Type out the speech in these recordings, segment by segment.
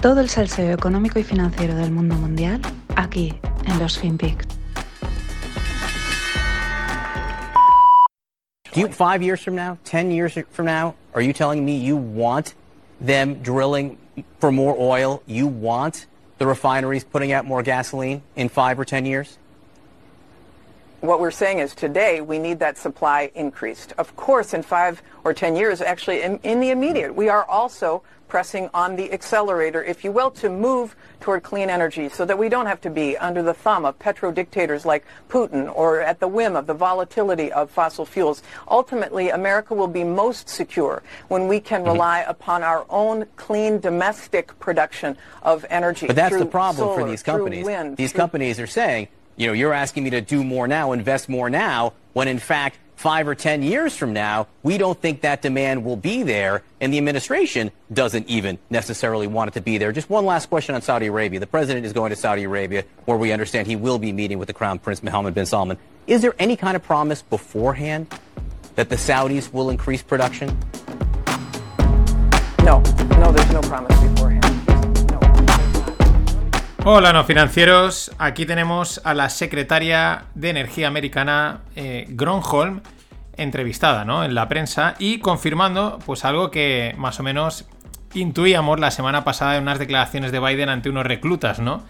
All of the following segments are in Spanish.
Todo el salseo económico y financiero del mundo mundial aquí en los FinPix. Do you, five years from now, ten years from now, are you telling me you want them drilling for more oil? You want the refineries putting out more gasoline in five or ten years? What we're saying is today we need that supply increased. Of course, in five or ten years, actually in, in, the immediate, we are also pressing on the accelerator, if you will, to move toward clean energy so that we don't have to be under the thumb of petro dictators like Putin or at the whim of the volatility of fossil fuels. Ultimately, America will be most secure when we can mm-hmm. rely upon our own clean domestic production of energy. But that's the problem solar, for these companies. Wind, these companies are saying, you know, you're asking me to do more now, invest more now, when in fact, five or ten years from now, we don't think that demand will be there, and the administration doesn't even necessarily want it to be there. Just one last question on Saudi Arabia. The president is going to Saudi Arabia, where we understand he will be meeting with the Crown Prince Mohammed bin Salman. Is there any kind of promise beforehand that the Saudis will increase production? No, no, there's no promise. Hola no financieros, aquí tenemos a la secretaria de Energía Americana eh, Gronholm entrevistada ¿no? en la prensa y confirmando pues algo que más o menos intuíamos la semana pasada en unas declaraciones de Biden ante unos reclutas, ¿no?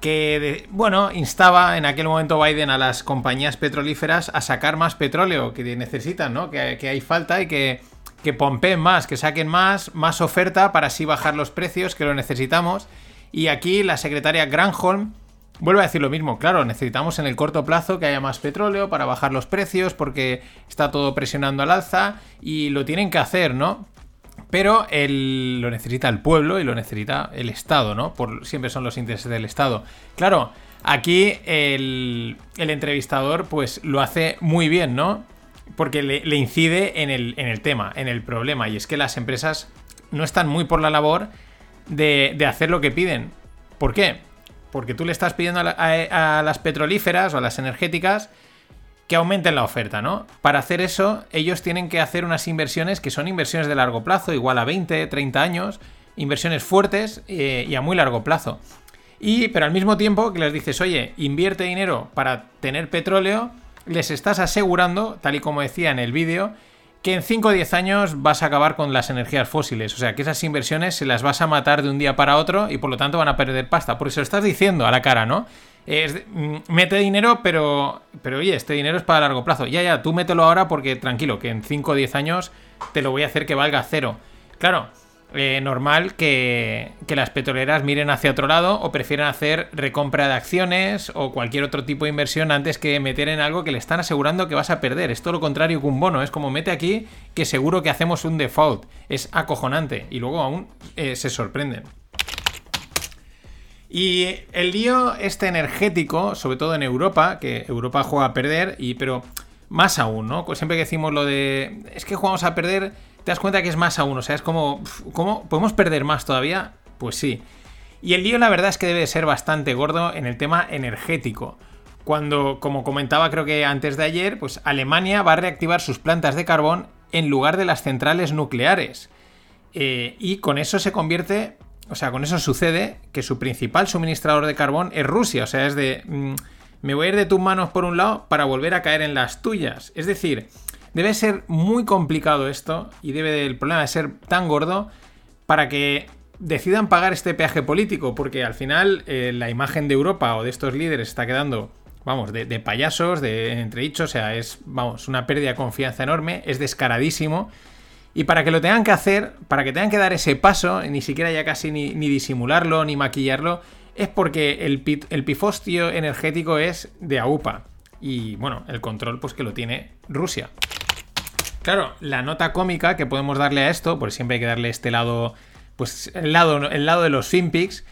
Que, bueno, instaba en aquel momento Biden a las compañías petrolíferas a sacar más petróleo que necesitan, ¿no? Que, que hay falta y que, que pompeen más, que saquen más, más oferta para así bajar los precios, que lo necesitamos. Y aquí la secretaria Granholm vuelve a decir lo mismo. Claro, necesitamos en el corto plazo que haya más petróleo para bajar los precios porque está todo presionando al alza y lo tienen que hacer, ¿no? Pero lo necesita el pueblo y lo necesita el Estado, ¿no? Por, siempre son los intereses del Estado. Claro, aquí el, entrevistador pues lo hace muy bien, ¿no? Porque le, incide en el, en el tema, en el problema. Y es que las empresas no están muy por la labor de, hacer lo que piden. ¿Por qué? Porque tú le estás pidiendo a, las petrolíferas o a las energéticas que aumenten la oferta, ¿no? Para hacer eso, ellos tienen que hacer unas inversiones que son inversiones de largo plazo, igual a 20, 30 años, inversiones fuertes eh, y a muy largo plazo. Y, pero al mismo tiempo que les dices, oye, invierte dinero para tener petróleo, les estás asegurando, tal y como decía en el vídeo, que en 5 o 10 años vas a acabar con las energías fósiles. O sea, que esas inversiones se las vas a matar de un día para otro y por lo tanto van a perder pasta. Por eso lo estás diciendo a la cara, ¿no? Es, mm, mete dinero, pero, pero oye, este dinero es para largo plazo. Ya, ya, tú mételo ahora porque tranquilo, que en 5 o 10 años te lo voy a hacer que valga cero. Claro, eh, normal que, las petroleras miren hacia otro lado o prefieran hacer recompra de acciones o cualquier otro tipo de inversión antes que meter en algo que le están asegurando que vas a perder. Es todo lo contrario que un bono. Es como mete aquí que seguro que hacemos un default. Es acojonante y luego aún eh, se sorprenden. Y el lío este energético, sobre todo en Europa, que Europa juega a perder, y pero más aún, ¿no? Pues siempre que decimos lo de es que jugamos a perder te das cuenta que es más aún. O sea, es como, ¿cómo podemos perder más todavía? Pues sí. Y el lío, la verdad es que debe ser bastante gordo en el tema energético. Cuando, como comentaba creo que antes de ayer, pues Alemania va a reactivar sus plantas de carbón en lugar de las centrales nucleares. Eh, y con eso se convierte, o sea, con eso sucede que su principal suministrador de carbón es Rusia. O sea, es de, mm, me voy a ir de tus manos por un lado para volver a caer en las tuyas. Es decir, Debe ser muy complicado esto y debe el problema de ser tan gordo para que decidan pagar este peaje político, porque al final eh, la imagen de Europa o de estos líderes está quedando, vamos, de, payasos, de entredichos, o sea, es, vamos, una pérdida de confianza enorme, es descaradísimo. Y para que lo tengan que hacer, para que tengan que dar ese paso, ni siquiera ya casi ni, disimularlo, ni maquillarlo, es porque el, el pifostio energético es de AUPA. Y bueno, el control pues que lo tiene Rusia. Claro, la nota cómica que podemos darle a esto, porque siempre hay que darle este lado, pues el lado, el lado de los finpics,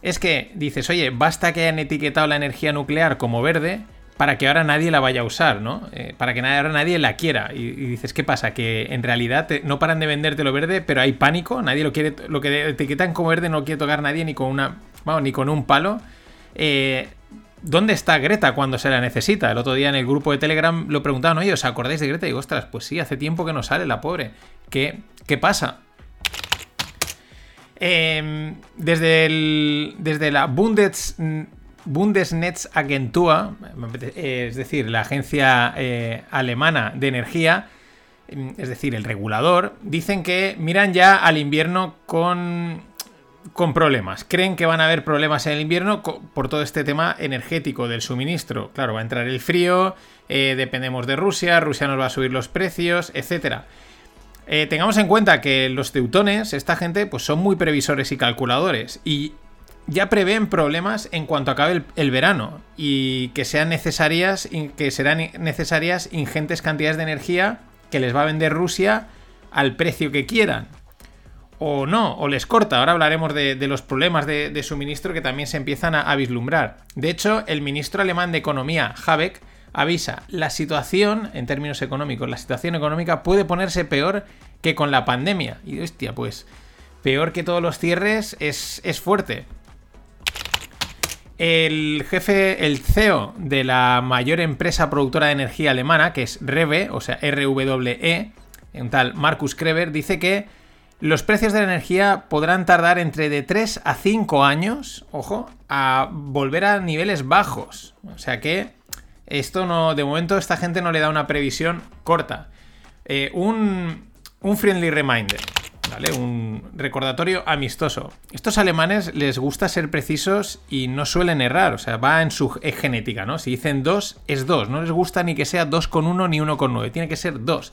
es que dices, oye, basta que hayan etiquetado la energía nuclear como verde para que ahora nadie la vaya a usar, ¿no? Eh, para que ahora nadie la quiera. Y, dices, ¿qué pasa? Que en realidad no paran de venderte lo verde, pero hay pánico, nadie lo quiere, lo que etiquetan como verde no quiere tocar nadie ni con una, vamos, ni con un palo. Eh, ¿Dónde está Greta cuando se la necesita? El otro día en el grupo de Telegram lo preguntaban, oye, ¿os acordáis de Greta? Y digo, ostras, pues sí, hace tiempo que no sale la pobre. ¿Qué, qué pasa? Em, desde, el, desde la Bundes, Bundesnetzagentur, es decir, la agencia eh, alemana de energía, em, es decir, el regulador, dicen que miran ya al invierno con, con problemas. Creen que van a haber problemas en el invierno por todo este tema energético del suministro. Claro, va a entrar el frío, eh, dependemos de Rusia, Rusia nos va a subir los precios, etcétera. Eh, tengamos en cuenta que los teutones, esta gente, pues son muy previsores y calculadores. Y ya prevén problemas en cuanto acabe el, verano. Y que sean necesarias. que serán necesarias ingentes cantidades de energía que les va a vender Rusia al precio que quieran. O no, o les corta. Ahora hablaremos de, los problemas de, suministro que también se empiezan a, vislumbrar. De hecho, el ministro alemán de Economía, Habeck, avisa, la situación, en términos económicos, la situación económica puede ponerse peor que con la pandemia. Y hostia, pues, peor que todos los cierres es, es fuerte. El jefe, el CEO de la mayor empresa productora de energía alemana, que es REWE, o sea, RWE, un tal Markus Kreber, dice que los precios de la energía podrán tardar entre de 3 a 5 años, ojo, a volver a niveles bajos. O sea que esto no, de momento esta gente no le da una previsión corta. Eh, un, friendly reminder. ¿Vale? Un recordatorio amistoso. Estos alemanes les gusta ser precisos y no suelen errar, o sea, va en su genética, ¿no? Si dicen 2, es 2, no les gusta ni que sea 2,1 ni 1,9, tiene que ser 2.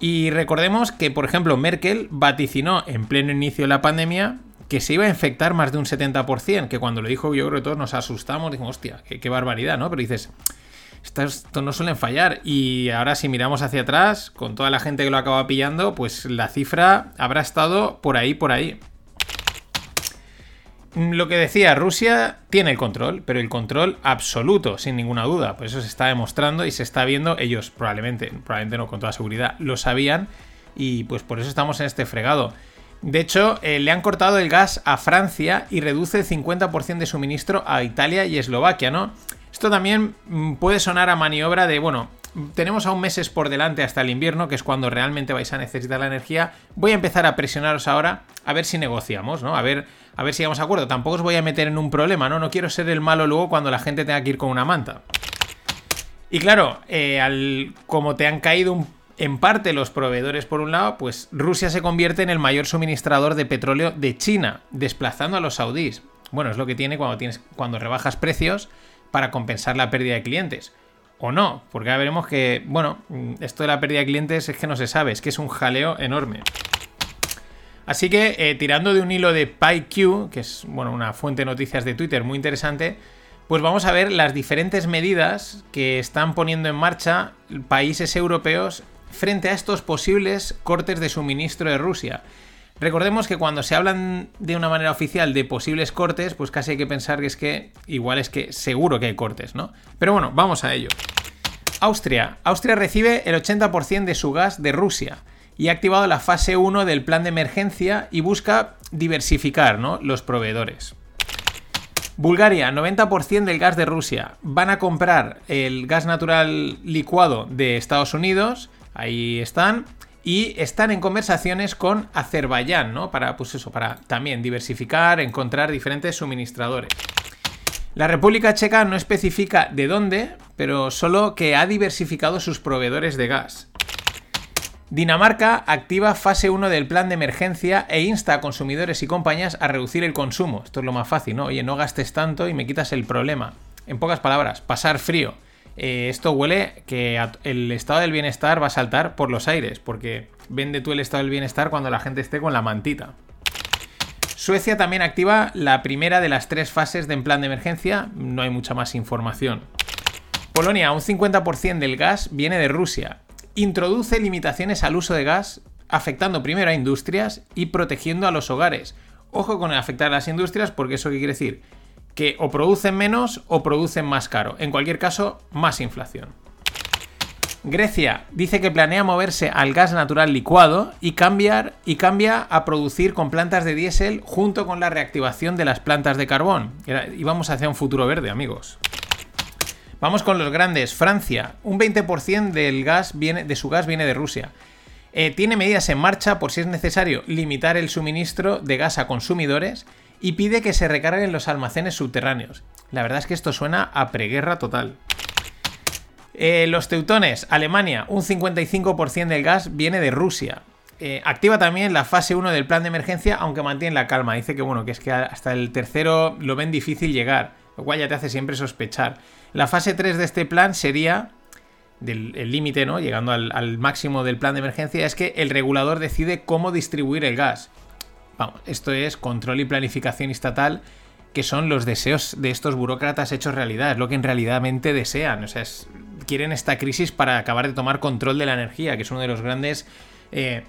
Y recordemos que, por ejemplo, Merkel vaticinó en pleno inicio de la pandemia que se iba a infectar más de un 70%, que cuando lo dijo yo creo que todos nos asustamos, dijimos, hostia, qué, barbaridad, ¿no? Pero dices, estos, no suelen fallar. Y ahora si miramos hacia atrás, con toda la gente que lo acaba pillando, pues la cifra habrá estado por ahí, por ahí. Lo que decía, Rusia tiene el control, pero el control absoluto, sin ninguna duda. Pues eso se está demostrando y se está viendo. Ellos probablemente, probablemente no con toda seguridad, lo sabían. Y pues por eso estamos en este fregado. De hecho, eh, le han cortado el gas a Francia y reduce el 50% de suministro a Italia y Eslovaquia, ¿no? Esto también mm, puede sonar a maniobra de, bueno, tenemos aún meses por delante hasta el invierno, que es cuando realmente vais a necesitar la energía. Voy a empezar a presionaros ahora a ver si negociamos, ¿no? A ver, a ver si vamos a acuerdo. Tampoco os voy a meter en un problema, ¿no? No quiero ser el malo luego cuando la gente tenga que ir con una manta. Y claro, eh, al, como te han caído en parte los proveedores por un lado, pues Rusia se convierte en el mayor suministrador de petróleo de China, desplazando a los saudíes. Bueno, es lo que tiene cuando, tienes, cuando rebajas precios para compensar la pérdida de clientes. O no, porque ya veremos que, bueno, esto de la pérdida de clientes es que no se sabe, es que es un jaleo enorme. Así que, eh, tirando de un hilo de PyQ, que es bueno, una fuente de noticias de Twitter muy interesante, pues vamos a ver las diferentes medidas que están poniendo en marcha países europeos frente a estos posibles cortes de suministro de Rusia. Recordemos que cuando se hablan de una manera oficial de posibles cortes, pues casi hay que pensar que es que igual es que seguro que hay cortes, ¿no? Pero bueno, vamos a ello. Austria. Austria recibe el 80% de su gas de Rusia y ha activado la fase 1 del plan de emergencia y busca diversificar ¿no? los proveedores. Bulgaria, 90% del gas de Rusia. Van a comprar el gas natural licuado de Estados Unidos Ahí están. Y están en conversaciones con Azerbaiyán, ¿no? Para, pues eso, para también diversificar, encontrar diferentes suministradores. La República Checa no especifica de dónde, pero solo que ha diversificado sus proveedores de gas. Dinamarca activa fase 1 del plan de emergencia e insta a consumidores y compañías a reducir el consumo. Esto es lo más fácil, ¿no? Oye, no gastes tanto y me quitas el problema. En pocas palabras, pasar frío. Eh, esto huele que el estado del bienestar va a saltar por los aires, porque vende tú el estado del bienestar cuando la gente esté con la mantita. Suecia también activa la primera de las tres fases de plan de emergencia, no hay mucha más información. Polonia, un 50% del gas viene de Rusia. Introduce limitaciones al uso de gas, afectando primero a industrias y protegiendo a los hogares. Ojo con afectar a las industrias, porque eso qué quiere decir? Que o producen menos o producen más caro. En cualquier caso, más inflación. Grecia dice que planea moverse al gas natural licuado y cambiar y cambia a producir con plantas de diésel junto con la reactivación de las plantas de carbón. Y vamos hacia un futuro verde, amigos. Vamos con los grandes. Francia, un 20% del gas viene, de su gas viene de Rusia. eh, tiene medidas en marcha por si es necesario limitar el suministro de gas a consumidores y pide que se recarguen los almacenes subterráneos. La verdad es que esto suena a preguerra total. Eh, los teutones, Alemania, un 55% del gas viene de Rusia. Eh, activa también la fase 1 del plan de emergencia, aunque mantiene la calma. Dice que bueno, que es que hasta el tercero lo ven difícil llegar, lo cual ya te hace siempre sospechar. La fase 3 de este plan sería del límite, ¿no? Llegando al, al, máximo del plan de emergencia, es que el regulador decide cómo distribuir el gas. Vamos, esto es control y planificación estatal que son los deseos de estos burócratas hechos realidad, es lo que en realidadmente desean. O sea, quieren esta crisis para acabar de tomar control de la energía, que es uno de los grandes. Eh,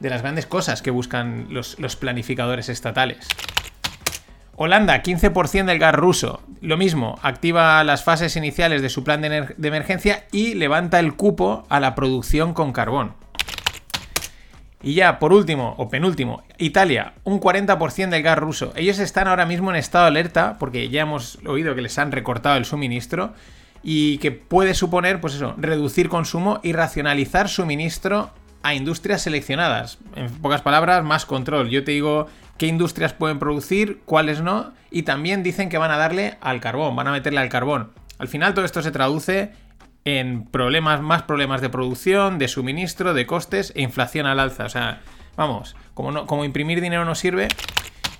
de las grandes cosas que buscan los, los planificadores estatales. Holanda, 15% del gas ruso. Lo mismo, activa las fases iniciales de su plan de, emergencia y levanta el cupo a la producción con carbón. Y ya, por último, o penúltimo, Italia, un 40% del gas ruso. Ellos están ahora mismo en estado de alerta porque ya hemos oído que les han recortado el suministro y que puede suponer, pues eso, reducir consumo y racionalizar suministro a industrias seleccionadas. En pocas palabras, más control. Yo te digo qué industrias pueden producir, cuáles no, y también dicen que van a darle al carbón, van a meterle al carbón. Al final todo esto se traduce en problemas, más problemas de producción, de suministro, de costes e inflación al alza. O sea, vamos, como, no, como imprimir dinero no sirve.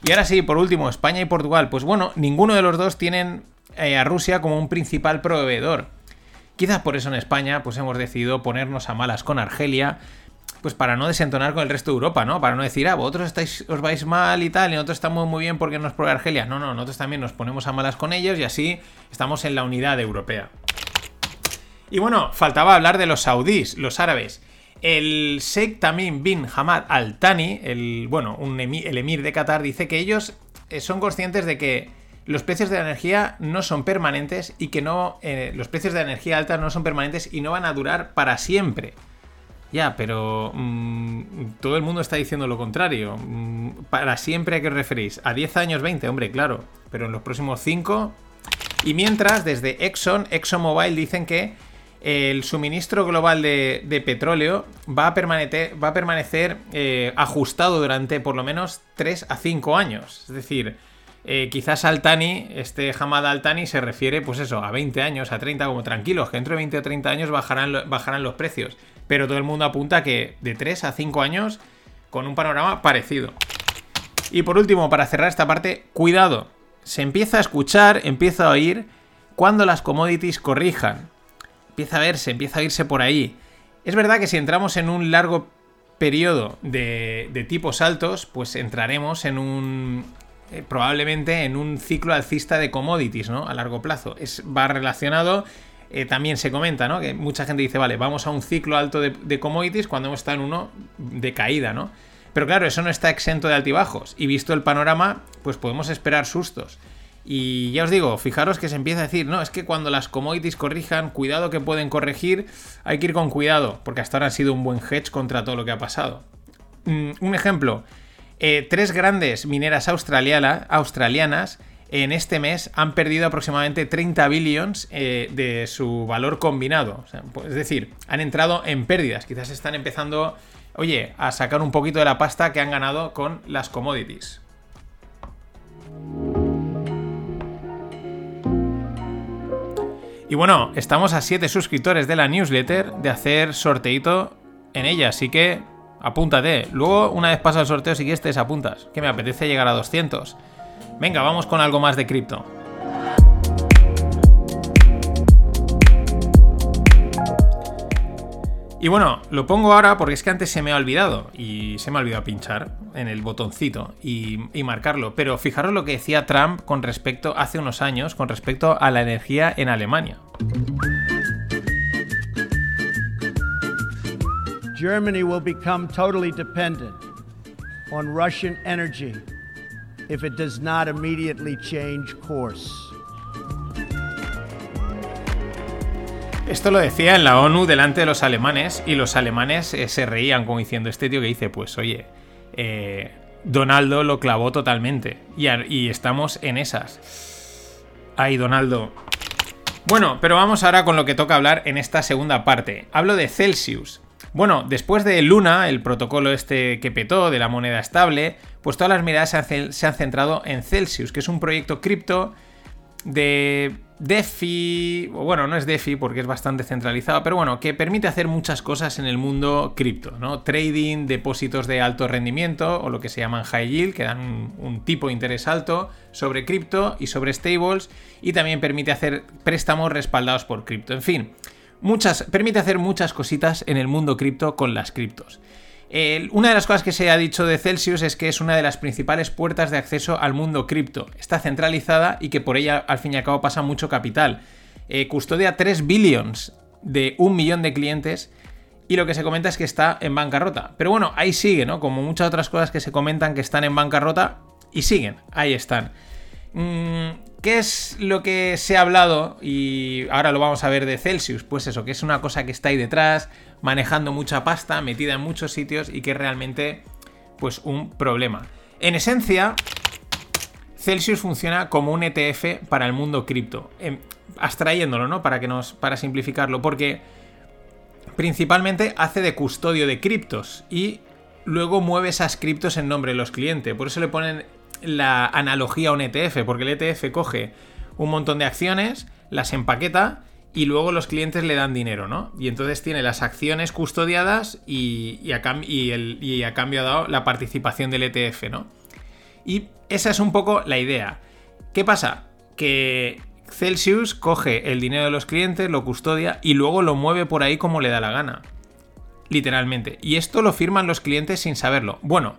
Y ahora sí, por último, España y Portugal. Pues bueno, ninguno de los dos tienen eh, a Rusia como un principal proveedor. Quizás por eso en España pues hemos decidido ponernos a malas con Argelia, pues para no desentonar con el resto de Europa, ¿no? Para no decir, ah, vosotros estáis, os vais mal y tal, y nosotros estamos muy bien porque nos provee Argelia. No, no, nosotros también nos ponemos a malas con ellos y así estamos en la unidad europea. Y bueno, faltaba hablar de los saudíes, los árabes. El Sheikh Tamim bin Hamad Al Thani, el, bueno, un el emir de Qatar, dice que ellos eh, son conscientes de que los precios de la energía no son permanentes y que no. Eh, los precios de la energía alta no son permanentes y no van a durar para siempre. Ya, pero mmm, todo el mundo está diciendo lo contrario. Mm, ¿Para siempre a qué os referís? ¿A 10 años, 20? Hombre, claro. Pero en los próximos 5. Y mientras, desde Exxon, ExxonMobil dicen que el suministro global de, petróleo va a permanecer, eh, ajustado durante por lo menos 3 a 5 años. Es decir, eh, quizás Altani, este Hamad Altani, se refiere, pues eso, a 20 años, a 30, como tranquilos, que dentro de 20 o 30 años bajarán, bajarán los precios. Pero todo el mundo apunta que de 3 a 5 años, con un panorama parecido. Y por último, para cerrar esta parte, cuidado. Se empieza a escuchar, empieza a oír cuando las commodities corrijan empieza a verse, empieza a irse por ahí. Es verdad que si entramos en un largo periodo de, tipos altos, pues entraremos en un, eh, probablemente en un ciclo alcista de commodities, ¿no? A largo plazo. Es, va relacionado, eh, también se comenta, ¿no? Que mucha gente dice, vale, vamos a un ciclo alto de, de, commodities cuando hemos estado en uno de caída, ¿no? Pero claro, eso no está exento de altibajos. Y visto el panorama, pues podemos esperar sustos. Y ya os digo, fijaros que se empieza a decir, no, es que cuando las commodities corrijan, cuidado que pueden corregir, hay que ir con cuidado, porque hasta ahora ha sido un buen hedge contra todo lo que ha pasado. Mm, un ejemplo, eh, tres grandes mineras australianas en este mes han perdido aproximadamente 30 billions eh, de su valor combinado. Pues, es decir, han entrado en pérdidas, quizás están empezando, oye, a sacar un poquito de la pasta que han ganado con las commodities. Y bueno, estamos a 7 suscriptores de la newsletter de hacer sorteito en ella, así que apúntate. Luego, una vez pasa el sorteo, si quieres te desapuntas, que me apetece llegar a 200. Venga, vamos con algo más de cripto. Y bueno, lo pongo ahora porque es que antes se me ha olvidado y se me ha olvidado pinchar en el botoncito y, marcarlo. Pero fijaros lo que decía Trump con respecto, hace unos años, con respecto a la energía en Alemania. Germany will become totally dependent on Russian energy if it does not immediately change course. Esto lo decía en la ONU delante de los alemanes y los alemanes eh, se reían como diciendo este tío que dice, pues oye, eh, Donaldo lo clavó totalmente y, y estamos en esas. Ay, Donaldo. Bueno, pero vamos ahora con lo que toca hablar en esta segunda parte. Hablo de Celsius. Bueno, después de Luna, el protocolo este que petó de la moneda estable, pues todas las miradas se han, centrado en Celsius, que es un proyecto cripto de DeFi, bueno, no es DeFi porque es bastante centralizado, pero bueno, que permite hacer muchas cosas en el mundo cripto, ¿no? Trading, depósitos de alto rendimiento o lo que se llaman high yield, que dan un, tipo de interés alto sobre cripto y sobre stables, y también permite hacer préstamos respaldados por cripto. En fin, muchas, permite hacer muchas cositas en el mundo cripto con las criptos. Una de las cosas que se ha dicho de Celsius es que es una de las principales puertas de acceso al mundo cripto. Está centralizada y que por ella al fin y al cabo pasa mucho capital. Eh, custodia 3 billions de un millón de clientes y lo que se comenta es que está en bancarrota. Pero bueno, ahí sigue, ¿no? Como muchas otras cosas que se comentan que están en bancarrota y siguen, ahí están. Mm, ¿Qué es lo que se ha hablado? Y ahora lo vamos a ver de Celsius. Pues eso, que es una cosa que está ahí detrás, manejando mucha pasta, metida en muchos sitios y que es realmente, pues, un problema. En esencia, Celsius funciona como un ETF para el mundo cripto. Em, abstrayéndolo, ¿no? Para, que nos, para simplificarlo. Porque principalmente hace de custodio de criptos y luego mueve esas criptos en nombre de los clientes. Por eso le ponen la analogía a un ETF, porque el ETF coge un montón de acciones, las empaqueta y luego los clientes le dan dinero, ¿no? Y entonces tiene las acciones custodiadas y, a, cambio ha dado la participación del ETF, ¿no? Y esa es un poco la idea. ¿Qué pasa? Que Celsius coge el dinero de los clientes, lo custodia y luego lo mueve por ahí como le da la gana. Literalmente. Y esto lo firman los clientes sin saberlo. Bueno,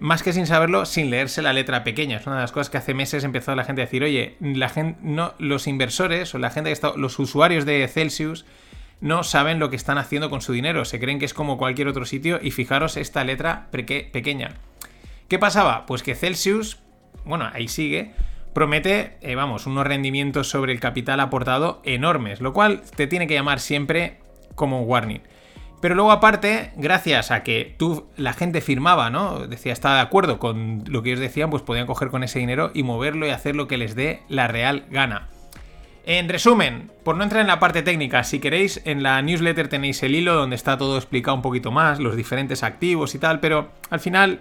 más que sin saberlo, sin leerse la letra pequeña. Es una de las cosas que hace meses empezó la gente a decir, oye, la gente, no, los inversores o la gente que está, los usuarios de Celsius no saben lo que están haciendo con su dinero. Se creen que es como cualquier otro sitio y fijaros esta letra pequeña. ¿Qué pasaba? Pues que Celsius, bueno, ahí sigue, promete, eh, vamos, unos rendimientos sobre el capital aportado enormes, lo cual te tiene que llamar siempre como warning. Pero luego aparte, gracias a que tú, la gente firmaba, ¿no? Decía, estaba de acuerdo con lo que ellos decían, pues podían coger con ese dinero y moverlo y hacer lo que les dé la real gana. En resumen, por no entrar en la parte técnica, si queréis, en la newsletter tenéis el hilo donde está todo explicado un poquito más, los diferentes activos y tal, pero al final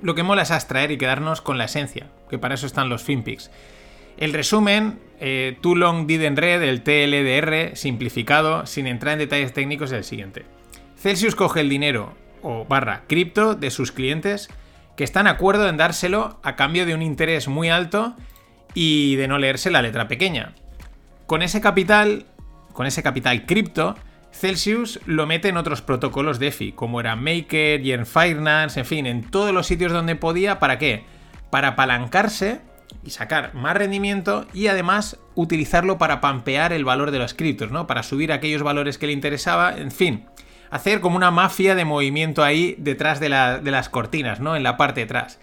lo que mola es abstraer y quedarnos con la esencia, que para eso están los FinPix. El resumen, eh, Too Long Didn't Read, el TLDR simplificado, sin entrar en detalles técnicos, es el siguiente. Celsius coge el dinero o barra cripto de sus clientes que están de acuerdo en dárselo a cambio de un interés muy alto y de no leerse la letra pequeña. Con ese capital, con ese capital cripto, Celsius lo mete en otros protocolos DeFi, como era Maker y en Finance, en fin, en todos los sitios donde podía, ¿para qué? Para apalancarse y sacar más rendimiento y además utilizarlo para pampear el valor de los criptos, ¿no? Para subir aquellos valores que le interesaba, en fin, hacer como una mafia de movimiento ahí detrás de, las cortinas, ¿no? En la parte de atrás.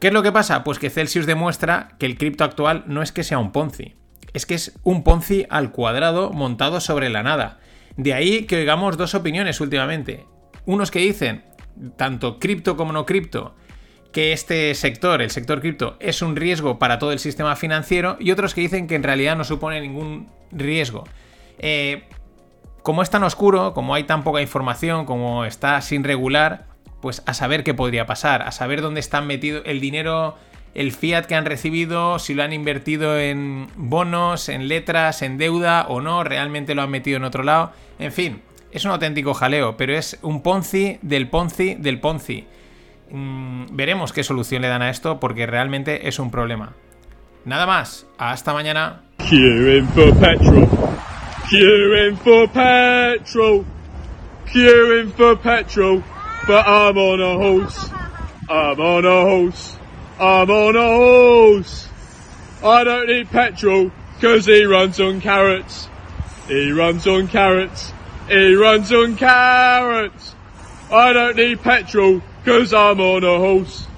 ¿Qué es lo que pasa? Pues que Celsius demuestra que el cripto actual no es que sea un Ponzi, es que es un Ponzi al cuadrado montado sobre la nada. De ahí que oigamos dos opiniones últimamente. Unos que dicen, tanto cripto como no cripto, que este sector, el sector cripto, es un riesgo para todo el sistema financiero y otros que dicen que en realidad no supone ningún riesgo. Eh, como es tan oscuro, como hay tan poca información, como está sin regular, pues a saber qué podría pasar, a saber dónde están metido el dinero, el fiat que han recibido, si lo han invertido en bonos, en letras, en deuda o no, realmente lo han metido en otro lado. En fin, es un auténtico jaleo, pero es un Ponzi del Ponzi del Ponzi. Mm, veremos qué solución le dan a esto porque realmente es un problema. Nada más, hasta mañana. Queuing for petrol. Queuing for petrol. Queuing for petrol. But I'm on a horse. I'm on a horse. I'm on a horse. I don't need petrol because he runs on carrots. He runs on carrots. He runs on carrots. I don't need petrol Cause I'm on a horse.